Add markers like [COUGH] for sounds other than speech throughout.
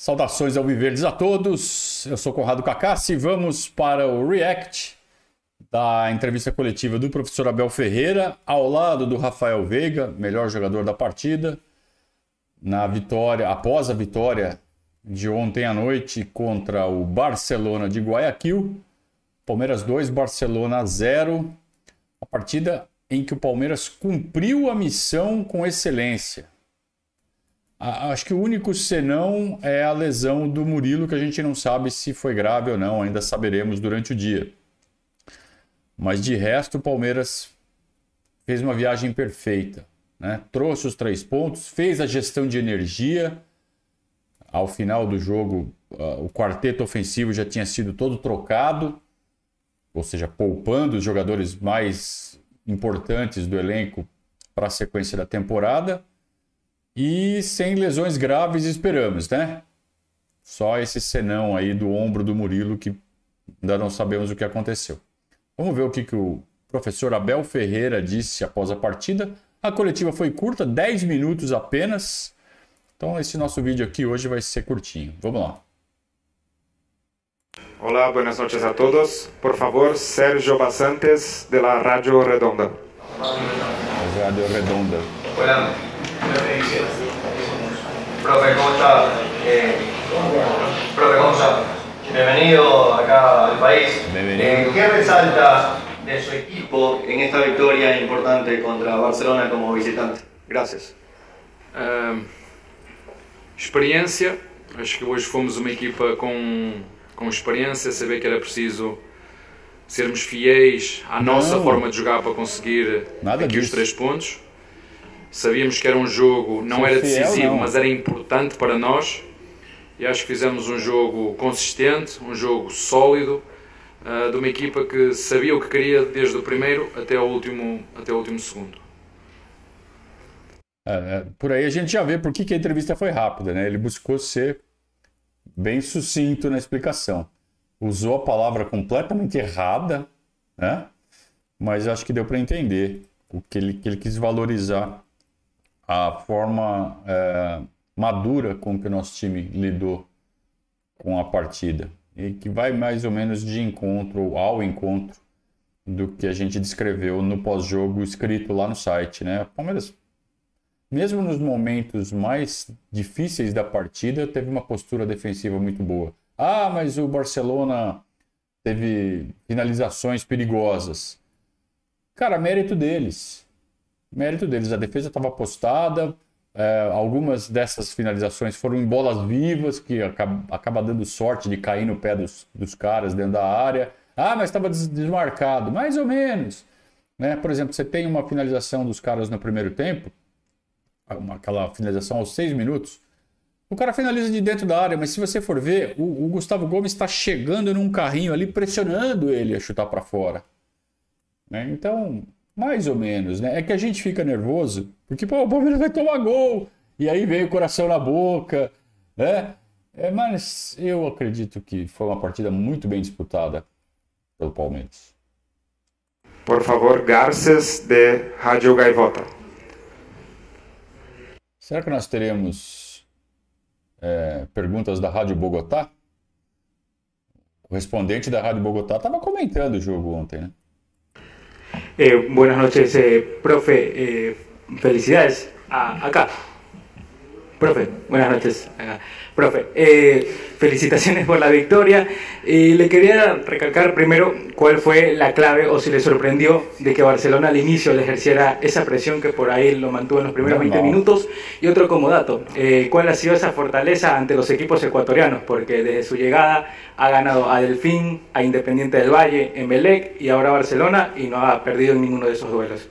Saudações ao Viverdes a todos. Eu sou Conrado Cacassi e vamos para o React da entrevista coletiva do professor Abel Ferreira, ao lado do Rafael Veiga, melhor jogador da partida, na vitória, após a vitória de ontem à noite contra o Barcelona de Guayaquil. Palmeiras 2, Barcelona 0. A partida em que o Palmeiras cumpriu a missão com excelência Acho que o único senão é a lesão do Murilo, que a gente não sabe se foi grave ou não, ainda saberemos durante o dia. Mas de resto, o Palmeiras fez uma viagem perfeita. Né? Trouxe os três pontos, fez a gestão de energia. Ao final do jogo, o quarteto ofensivo já tinha sido todo trocado, ou seja, poupando os jogadores mais importantes do elenco para a sequência da temporada e sem lesões graves, esperamos, né? Só esse senão aí do ombro do Murilo que ainda não sabemos o que aconteceu. Vamos ver o que, que o professor Abel Ferreira disse após a partida. A coletiva foi curta, 10 minutos apenas. Então esse nosso vídeo aqui hoje vai ser curtinho. Vamos lá. Olá, buenas noches a todos. Por favor, Sérgio Basantes, de la Radio Redonda. Radio Redonda. Hola. Profe, ¿cómo está? Eh, profe, ¿cómo está? Bienvenido acá al país. Bienvenido. Eh, ¿Qué resalta de su equipo en esta victoria importante contra Barcelona como visitante? Gracias. Uh, experiência, acho que hoje fomos uma equipa com, com experiência, saber que era preciso sermos fiéis à nossa Não. forma de jogar para conseguir Nada aqui os disso. três pontos. Sabíamos que era um jogo, não era fiel, decisivo, não. mas era importante para nós. E acho que fizemos um jogo consistente, um jogo sólido, ah, de uma equipa que sabia o que queria desde o primeiro até o último, até o último segundo. É, por aí a gente já vê por que, que a entrevista foi rápida, né? Ele buscou ser bem sucinto na explicação. Usou a palavra completamente errada, né? Mas acho que deu para entender o que ele, que ele quis valorizar a forma é, madura com que o nosso time lidou com a partida e que vai mais ou menos de encontro ao encontro do que a gente descreveu no pós-jogo escrito lá no site, né? O Palmeiras mesmo nos momentos mais difíceis da partida, teve uma postura defensiva muito boa. Ah, mas o Barcelona teve finalizações perigosas. Cara, mérito deles. Mérito deles. A defesa estava postada. é, algumas dessas finalizações foram em bolas vivas, que acaba, acaba dando sorte de cair no pé dos, dos caras dentro da área. Ah, mas estava des- desmarcado. Mais ou menos. Né? Por exemplo, você tem uma finalização dos caras no primeiro tempo, uma- aquela finalização aos seis minutos. O cara finaliza de dentro da área, mas se você for ver, o, o Gustavo Gomes está chegando num carrinho ali, pressionando ele a chutar para fora. Né? Então, mais ou menos, né? É que a gente fica nervoso, porque pô, o Palmeiras vai tomar gol, e aí vem o coração na boca, né? É, mas eu acredito que foi uma partida muito bem disputada pelo Palmeiras. Por favor, Garces, de Radio Gaivota. Será que nós teremos é, perguntas da Rádio Bogotá? O respondente da Rádio Bogotá estava comentando o jogo ontem, né? Eh, buenas noches, eh, profe. eh, felicidades. Ah, acá. Profe, buenas noches. Acá. Profe, eh, felicitaciones por la victoria. Eh, le quería recalcar primero cuál fue la clave o si le sorprendió de que Barcelona al inicio le ejerciera esa presión que por ahí lo mantuvo en los primeros No, 20 no. minutos. Y otro como dato, eh, ¿cuál ha sido esa fortaleza ante los equipos ecuatorianos? Porque desde su llegada ha ganado a Delfín, a Independiente del Valle, Emelec y ahora Barcelona y no ha perdido en ninguno de esos duelos.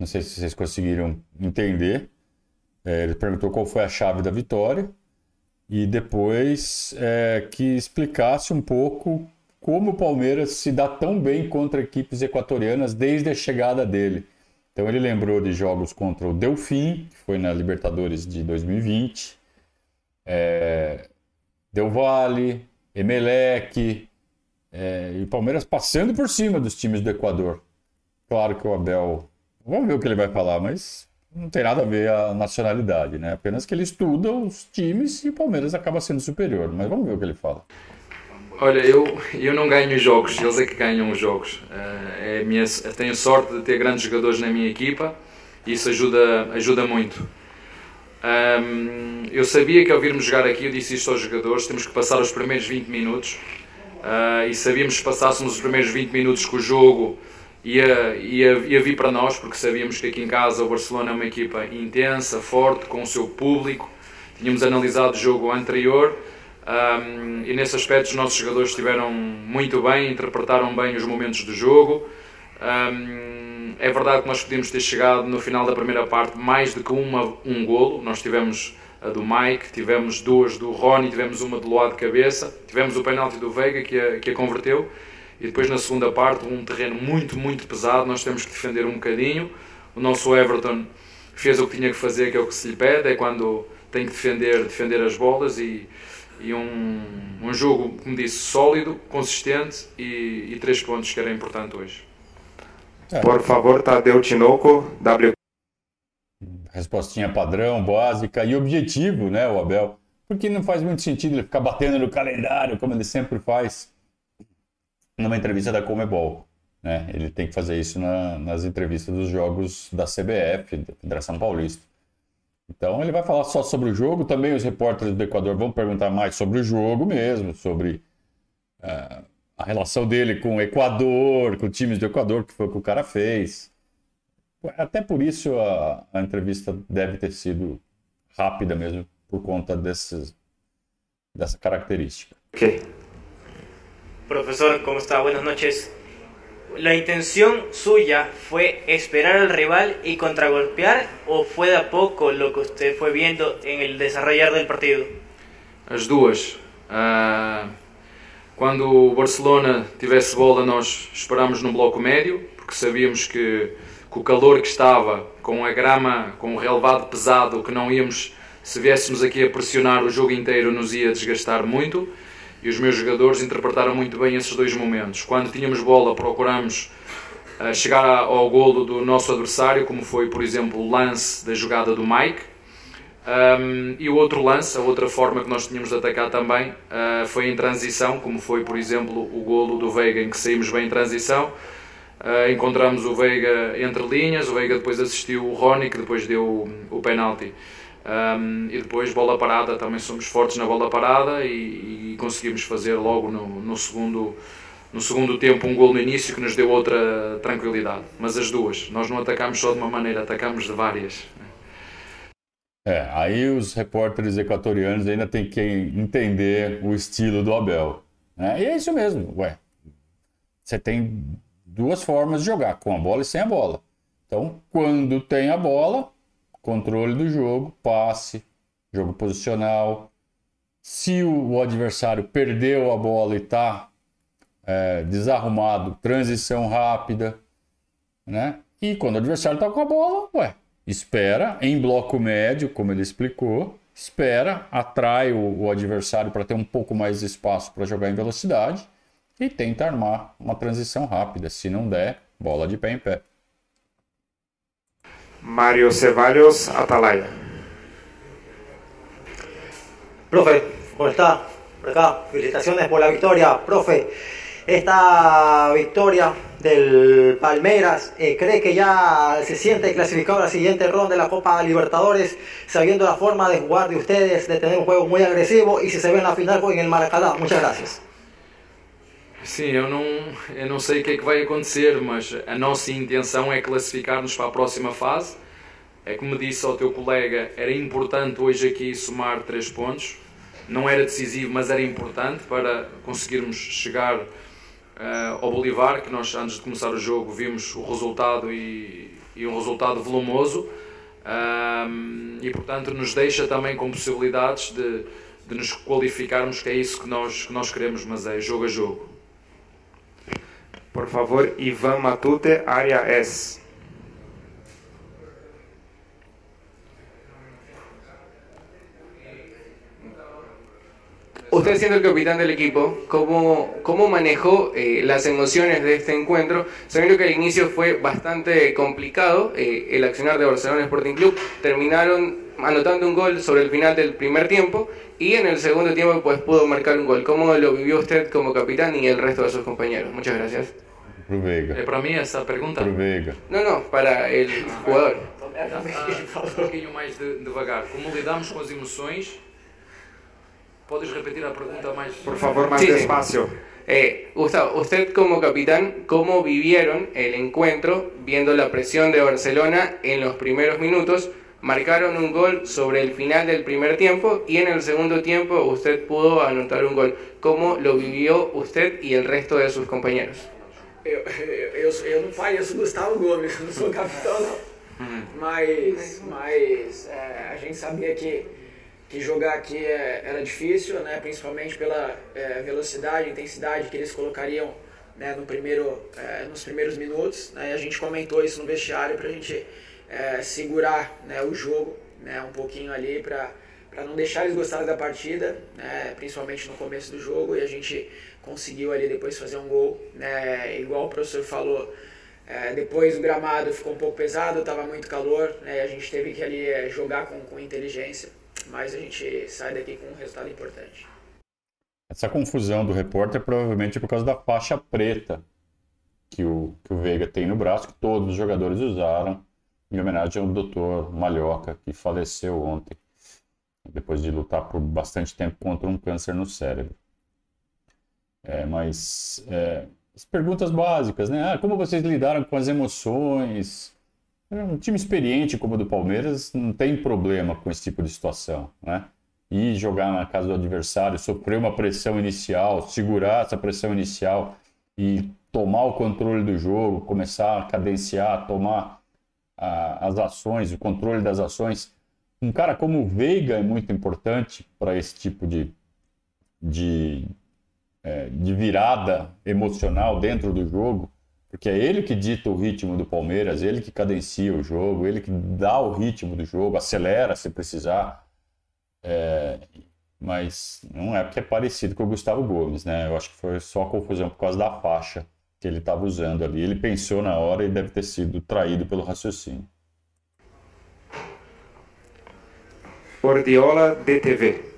Não sei se vocês conseguiram entender. É, ele perguntou qual foi a chave da vitória e depois é, que explicasse um pouco como o Palmeiras se dá tão bem contra equipes equatorianas desde a chegada dele. Então ele lembrou de jogos contra o Delfim, que foi na Libertadores de 2020, é, Del Valle, Emelec, é, e o Palmeiras passando por cima dos times do Equador. Claro que o Abel. Vamos ver o que ele vai falar, mas não tem nada a ver a nacionalidade, né? Apenas que ele estuda os times e o Palmeiras acaba sendo superior. Mas vamos ver o que ele fala. Olha, eu, eu não ganho jogos, eles é que ganham os jogos. Uh, é minha, tenho sorte de ter grandes jogadores na minha equipa e isso ajuda, ajuda muito. Eu sabia que ao virmos jogar aqui, eu disse isto aos jogadores: temos que passar os primeiros 20 minutos. Uh, e sabíamos que se passássemos os primeiros 20 minutos com o jogo ia, ia, ia vir para nós, porque sabíamos que aqui em casa o Barcelona é uma equipa intensa, forte, com o seu público. Tínhamos analisado o jogo anterior um, e nesse aspecto os nossos jogadores estiveram muito bem, interpretaram bem os momentos do jogo. Um, é verdade que nós podíamos ter chegado no final da primeira parte mais do que uma, um golo. Nós tivemos a do Mike, tivemos duas do Rony, tivemos uma do lado de cabeça, tivemos o penalti do Veiga que a, que a converteu. E depois na segunda parte, um terreno muito, muito pesado, nós temos que defender um bocadinho. O nosso Everton fez o que tinha que fazer, que é o que se lhe pede, é quando tem que defender, defender as bolas e e um, um jogo, como disse, sólido, consistente e, e três pontos que era importante hoje. É. Por favor, Tadeu Tinoco, W. Respostinha padrão, básica e objetivo, né, o Abel? Porque não faz muito sentido ele ficar batendo no calendário, como ele sempre faz numa entrevista da Comebol. Né? Ele tem que fazer isso na, nas entrevistas dos jogos da CBF, da Federação Paulista. Então ele vai falar só sobre o jogo, também os repórteres do Equador vão perguntar mais sobre o jogo mesmo, sobre uh, a relação dele com o Equador, com times do Equador, que foi o que o cara fez. Até por isso a, a entrevista deve ter sido rápida mesmo, por conta desses, dessa característica. Ok. Professor, como está? Buenas noches. ¿La intención suya fue esperar al rival y contragolpear o fue de a poco lo que usted fue viendo en el desarrollar del partido? As duas. Uh, quando o Barcelona tivesse bola, nós esperámos no bloco médio, porque sabíamos que, com o calor que estava, com a grama, com o relevado pesado, que não íamos, se viéssemos aqui a pressionar o jogo inteiro, nos ia desgastar muito e os meus jogadores interpretaram muito bem esses dois momentos. Quando tínhamos bola, procuramos uh, chegar ao golo do nosso adversário, como foi, por exemplo, o lance da jogada do Mike. Um, e o outro lance, a outra forma que nós tínhamos de atacar também, uh, foi em transição, como foi, por exemplo, o golo do Veiga, em que saímos bem em transição. Uh, encontramos o Veiga entre linhas, o Veiga depois assistiu o Rony, que depois deu o, o penalti. Um, e depois bola parada, também somos fortes na bola parada e, e conseguimos fazer logo no, no, segundo, no segundo tempo um gol no início que nos deu outra tranquilidade. Mas as duas, nós não atacamos só de uma maneira, atacamos de várias. É, aí os repórteres equatorianos ainda têm que entender o estilo do Abel. Né? E é isso mesmo, ué. Você tem duas formas de jogar, com a bola e sem a bola. Então, quando tem a bola, controle do jogo, passe, jogo posicional. Se o adversário perdeu a bola e está é, desarrumado, transição rápida, né? E quando o adversário está com a bola, ué, espera em bloco médio, como ele explicou, espera, atrai o, o adversário para ter um pouco mais de espaço para jogar em velocidade e tenta armar uma transição rápida. Se não der, bola de pé em pé. Mario Ceballos, Atalaya. Profe, ¿cómo está? Por acá, felicitaciones por la victoria. Profe, esta victoria del Palmeras, eh, ¿cree que ya se siente clasificado a la siguiente ronda de la Copa Libertadores, sabiendo la forma de jugar de ustedes, de tener un juego muy agresivo y si se ve en la final en el Maracaná? Muchas gracias. Sim, eu não, eu não sei o que é que vai acontecer, mas a nossa intenção é classificar-nos para a próxima fase. É como disse ao teu colega, era importante hoje aqui somar três pontos. Não era decisivo, mas era importante para conseguirmos chegar uh, ao Bolivar, que nós antes de começar o jogo vimos o resultado e, e um resultado volumoso. Um, e portanto nos deixa também com possibilidades de, de nos qualificarmos, que é isso que nós, que nós queremos, mas é jogo a jogo. Por favor, Ivan Matute, área S. Usted siendo el capitán del equipo, ¿cómo, cómo manejó eh, las emociones de este encuentro? Sabiendo que al inicio fue bastante complicado eh, el accionar de Barcelona Sporting Club, terminaron anotando un gol sobre el final del primer tiempo y en el segundo tiempo pues pudo marcar un gol. ¿Cómo lo vivió usted como capitán y el resto de sus compañeros? Muchas gracias. É para mim essa pergunta? Pro Veiga. No, no, para el jugador. Ah, um pouquinho mais de, devagar. Como lidamos com as emoções? Podes repetir a pergunta mais? Por favor, más Sí, sí. despacio. Eh, Gustavo, usted como capitán, ¿cómo vivieron el encuentro viendo la presión de Barcelona en los primeros minutos? Marcaron un gol sobre el final del primer tiempo y en el segundo tiempo usted pudo anotar un gol. ¿Cómo lo vivió usted y el resto de sus compañeros? Eu, eu, não pareço Gustavo Gomes, [LAUGHS] não sou capitão não. Mas, mas é, a gente sabia que, que jogar aqui é, era difícil, né? principalmente pela é, velocidade, intensidade que eles colocariam né, no primeiro, é, nos primeiros minutos. Né? E a gente comentou isso no vestiário para a gente é, segurar né, o jogo né, um pouquinho ali para não deixar eles gostarem da partida, né, principalmente no começo do jogo, e a gente conseguiu ali depois fazer um gol, né, igual o professor falou, é, depois o gramado ficou um pouco pesado, estava muito calor, né, a gente teve que ali é, jogar com, com inteligência, mas a gente sai daqui com um resultado importante. Essa confusão do repórter provavelmente é por causa da faixa preta que o, que o Veiga tem no braço, que todos os jogadores usaram em homenagem ao Dr. Malhoca, que faleceu ontem, depois de lutar por bastante tempo contra um câncer no cérebro. É, mas é, as perguntas básicas, né? Ah, como vocês lidaram com as emoções? É, Um time experiente como o do Palmeiras não tem problema com esse tipo de situação, né? Ir jogar na casa do adversário, sofrer uma pressão inicial, segurar essa pressão inicial e tomar o controle do jogo, começar a cadenciar, tomar a- as ações, o controle das ações. Um cara como o Veiga é muito importante para esse tipo de, de, é, de virada emocional dentro do jogo, porque é ele que dita o ritmo do Palmeiras, ele que cadencia o jogo, ele que dá o ritmo do jogo, acelera se precisar. É, mas não é porque é parecido com o Gustavo Gomes, né? Eu acho que foi só confusão por causa da faixa que ele estava usando ali. Ele pensou na hora e deve ter sido traído pelo raciocínio. Ordiola DTV.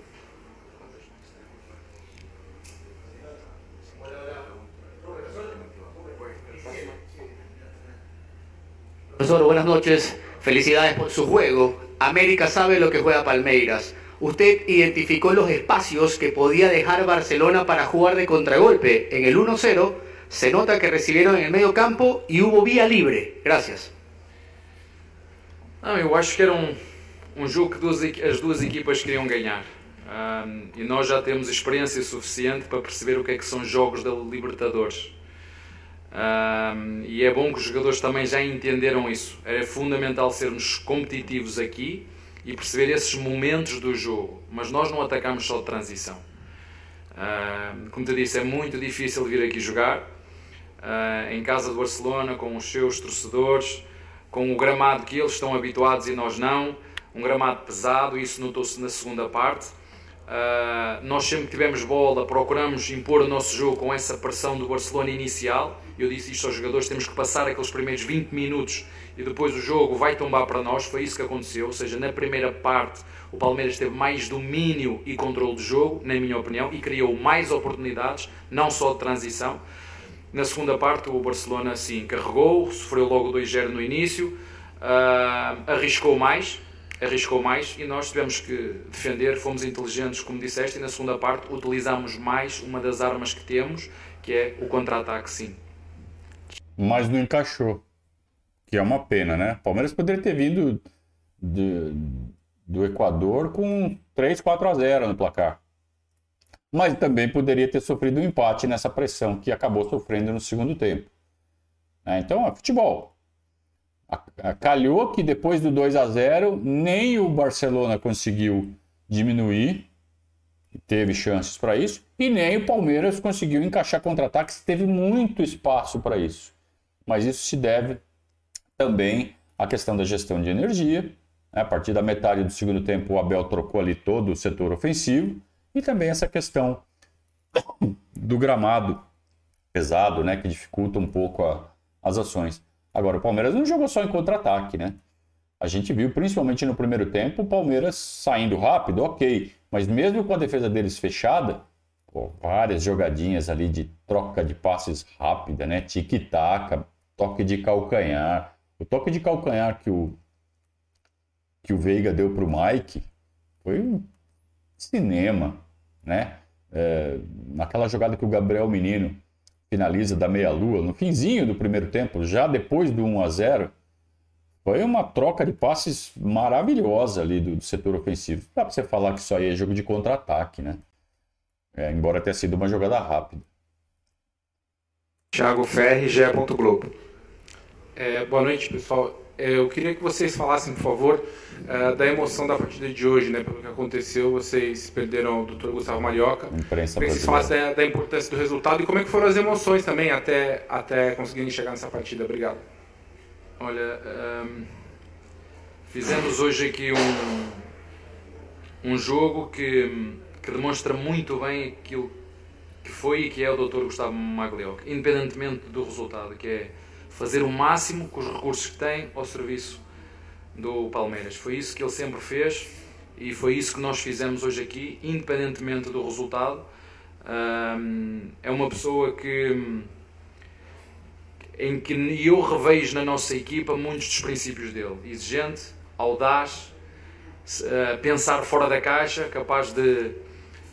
Profesor, buenas noches. Felicidades por su juego. América sabe lo que juega Palmeiras. Usted identificó los espacios que podía dejar Barcelona para jugar de contragolpe. En el 1-0 se nota que recibieron en el medio campo y hubo vía libre. Gracias. Não, eu acho que era um, um jogo que duas as duas equipas queriam ganhar. Ahm, e nós já temos experiência suficiente para perceber o que é que são jogos da Libertadores. Ahm, e é bom que os jogadores também já entenderam isso. Era fundamental sermos competitivos aqui e perceber esses momentos do jogo. Mas nós não atacamos só de transição. Ahm, como te disse, é muito difícil vir aqui jogar. Ah, em casa do Barcelona, com os seus torcedores, com o gramado que eles estão habituados e nós não, um gramado pesado, isso notou-se na segunda parte. Ah, nós sempre que tivemos bola, procuramos impor o nosso jogo com essa pressão do Barcelona inicial. Eu disse isto aos jogadores: temos que passar aqueles primeiros 20 minutos e depois o jogo vai tombar para nós. Foi isso que aconteceu. Ou seja, na primeira parte, o Palmeiras teve mais domínio e controle do jogo, na minha opinião, e criou mais oportunidades, não só de transição. Na segunda parte, o Barcelona sim carregou, sofreu logo 2-0 no início, ah, arriscou mais, arriscou mais e nós tivemos que defender. Fomos inteligentes, como disseste, e na segunda parte utilizamos mais uma das armas que temos, que é o contra-ataque, sim. Mas não encaixou, que é uma pena, né? Palmeiras poderia ter vindo de- do Equador com 3, 4 a 0 no placar. Mas também poderia ter sofrido um empate nessa pressão que acabou sofrendo no segundo tempo. né? Então, é futebol. Calhou que depois do 2 a 0 nem o Barcelona conseguiu diminuir, teve chances para isso, e nem o Palmeiras conseguiu encaixar contra-ataques, teve muito espaço para isso. Mas isso se deve também à questão da gestão de energia. né? A partir da metade do segundo tempo, o Abel trocou ali todo o setor ofensivo E também essa questão do gramado pesado, né, que dificulta um pouco a, as ações. Agora, o Palmeiras não jogou só em contra-ataque, né? A gente viu, principalmente no primeiro tempo, o Palmeiras saindo rápido, ok. Mas mesmo com a defesa deles fechada, pô, várias jogadinhas ali de troca de passes rápida, né? Tic-tac, toque de calcanhar. O toque de calcanhar que o, que o Veiga deu para o Mike foi um cinema, né? É, naquela jogada que o Gabriel Menino finaliza da meia-lua, no finzinho do primeiro tempo, já depois do 1 a 0 foi uma troca de passes maravilhosa ali do, do setor ofensivo. Dá para você falar que isso aí é jogo de contra-ataque, né? É, embora tenha sido uma jogada rápida. Thiago Ferri, Gé. Globo. É, boa noite, pessoal. É, eu queria que vocês falassem, por favor, é, da emoção da partida de hoje, né? Pelo que aconteceu, vocês perderam o Dr. Gustavo Marioca. Imprensa Queria que vocês falassem da, da, importância do resultado e como é que foram as emoções também até, até conseguirem chegar nessa partida. Obrigado. Olha, um, fizemos hoje aqui um, um jogo que, que demonstra muito bem aquilo que foi e que é o Dr. Gustavo Maglioc, independentemente do resultado, que é fazer o máximo com os recursos que tem ao serviço do Palmeiras. Foi isso que ele sempre fez e foi isso que nós fizemos hoje aqui, independentemente do resultado. É uma pessoa que em que eu revejo na nossa equipa muitos dos princípios dele. Exigente, audaz, uh, pensar fora da caixa, capaz de,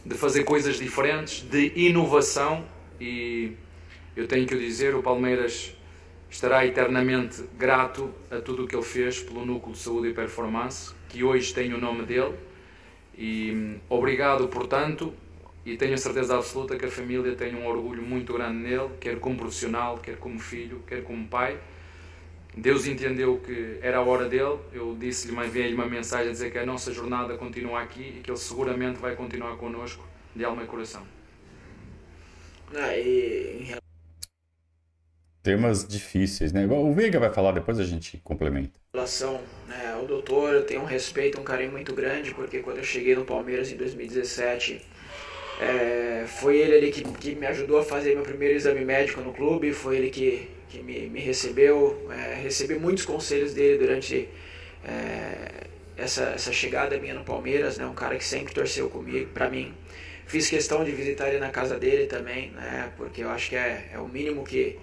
de fazer coisas diferentes, de inovação e eu tenho que o dizer, o Palmeiras estará eternamente grato a tudo o que ele fez pelo Núcleo de Saúde e Performance, que hoje tem o nome dele. E hum, obrigado, portanto, e tenho a certeza absoluta que a família tem um orgulho muito grande nele, quer como profissional, quer como filho, quer como pai. Deus entendeu que era a hora dele. Eu disse-lhe, enviei-lhe uma mensagem a dizer que a nossa jornada continua aqui e que ele seguramente vai continuar connosco de alma e coração. Ah, e... Temas difíceis, né? O Veiga vai falar, depois a gente complementa. Em relação né, ao doutor, eu tenho um respeito, um carinho muito grande, porque quando eu cheguei no Palmeiras em 2017 é, foi ele ali que, que me ajudou a fazer meu primeiro exame médico no clube, foi ele que, que me, me recebeu. É, recebi muitos conselhos dele durante é, essa, essa chegada minha no Palmeiras, né? um cara que sempre torceu comigo, para mim. Fiz questão de visitar ele na casa dele também, né? porque eu acho que é, é o mínimo que,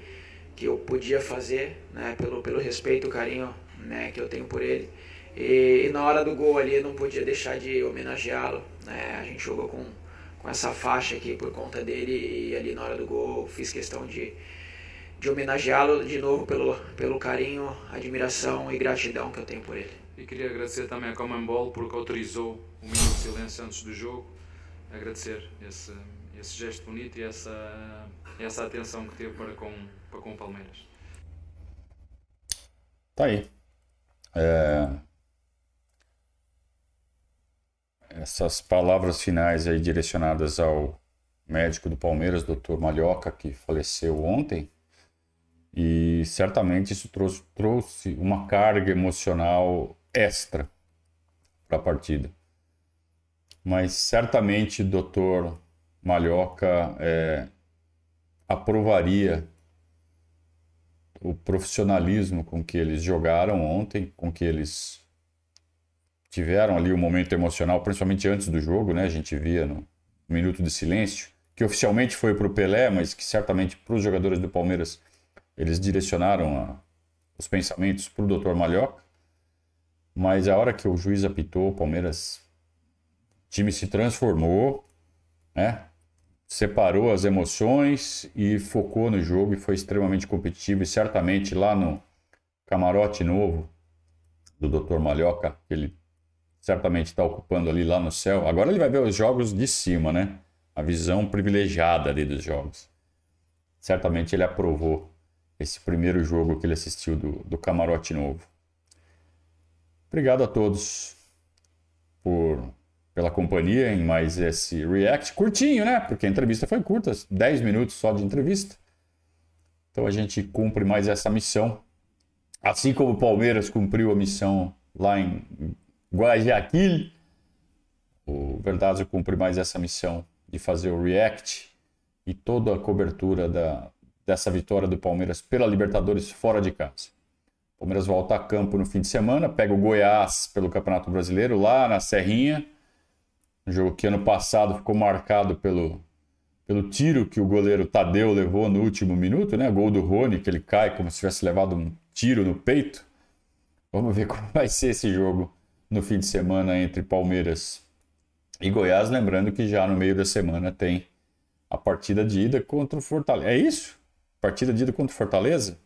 que eu podia fazer, né? pelo, pelo respeito carinho né? que eu tenho por ele. E, e, na hora do gol ali eu não podia deixar de homenageá-lo. Né? A gente jogou com com essa faixa aqui por conta dele e ali na hora do gol fiz questão de, de homenageá-lo de novo pelo, pelo carinho, admiração e gratidão que eu tenho por ele. E queria agradecer também a Comembol porque autorizou o minuto de silêncio antes do jogo. Agradecer esse, esse gesto bonito e essa, essa atenção que teve para com, para com o Palmeiras. Tá aí. É, essas palavras finais aí direcionadas ao médico do Palmeiras, Dr. Malhoca, que faleceu ontem. E certamente isso trouxe, trouxe uma carga emocional extra para a partida. Mas certamente Dr. Malhoca é, aprovaria o profissionalismo com que eles jogaram ontem, com que eles tiveram ali o um momento emocional, principalmente antes do jogo, né? A gente via no minuto de silêncio, que oficialmente foi para o Pelé, mas que certamente para os jogadores do Palmeiras eles direcionaram a, os pensamentos para o Dr. Malhoca. Mas a hora que o juiz apitou, o Palmeiras, o time se transformou, né? Separou as emoções e focou no jogo e foi extremamente competitivo. E certamente lá no camarote novo do Dr. Malhoca, ele certamente está ocupando ali lá no céu. Agora ele vai ver os jogos de cima, né? A visão privilegiada ali dos jogos. Certamente ele aprovou esse primeiro jogo que ele assistiu do, do Camarote Novo. Obrigado a todos por, pela companhia em mais esse react. Curtinho, né? Porque a entrevista foi curta 10 minutos só de entrevista. Então a gente cumpre mais essa missão. Assim como o Palmeiras cumpriu a missão lá em Guayaquil, o Verdazio cumpre mais essa missão de fazer o react e toda a cobertura da, dessa vitória do Palmeiras pela Libertadores fora de casa. O Palmeiras volta a campo no fim de semana, pega o Goiás pelo Campeonato Brasileiro lá na Serrinha. Um jogo que ano passado ficou marcado pelo, pelo tiro que o goleiro Tadeu levou no último minuto, né? Gol do Rony, que ele cai como se tivesse levado um tiro no peito. Vamos ver [LAUGHS] como vai ser esse jogo no fim de semana entre Palmeiras e Goiás. Lembrando que já no meio da semana tem a partida de ida contra o Fortaleza. É isso? Partida de ida contra o Fortaleza?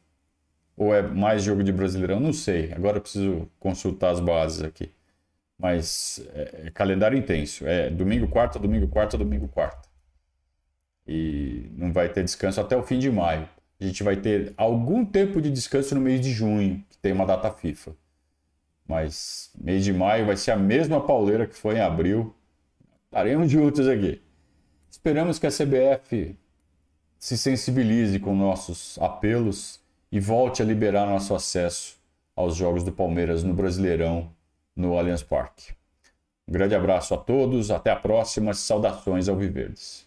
Ou é mais jogo de Brasileirão? Não sei. Agora eu preciso consultar as bases aqui. Mas é, é calendário intenso. É domingo, quarta, domingo, quarta, domingo, quarta. E não vai ter descanso até o fim de maio. A gente vai ter algum tempo de descanso no mês de junho, que tem uma data FIFA. Mas mês de maio vai ser a mesma pauleira que foi em abril. Estaremos juntos aqui. Esperamos que a CBF se sensibilize com nossos apelos e volte a liberar nosso acesso aos jogos do Palmeiras no Brasileirão, no Allianz Parque. Um grande abraço a todos, até a próxima, saudações ao Viverdes.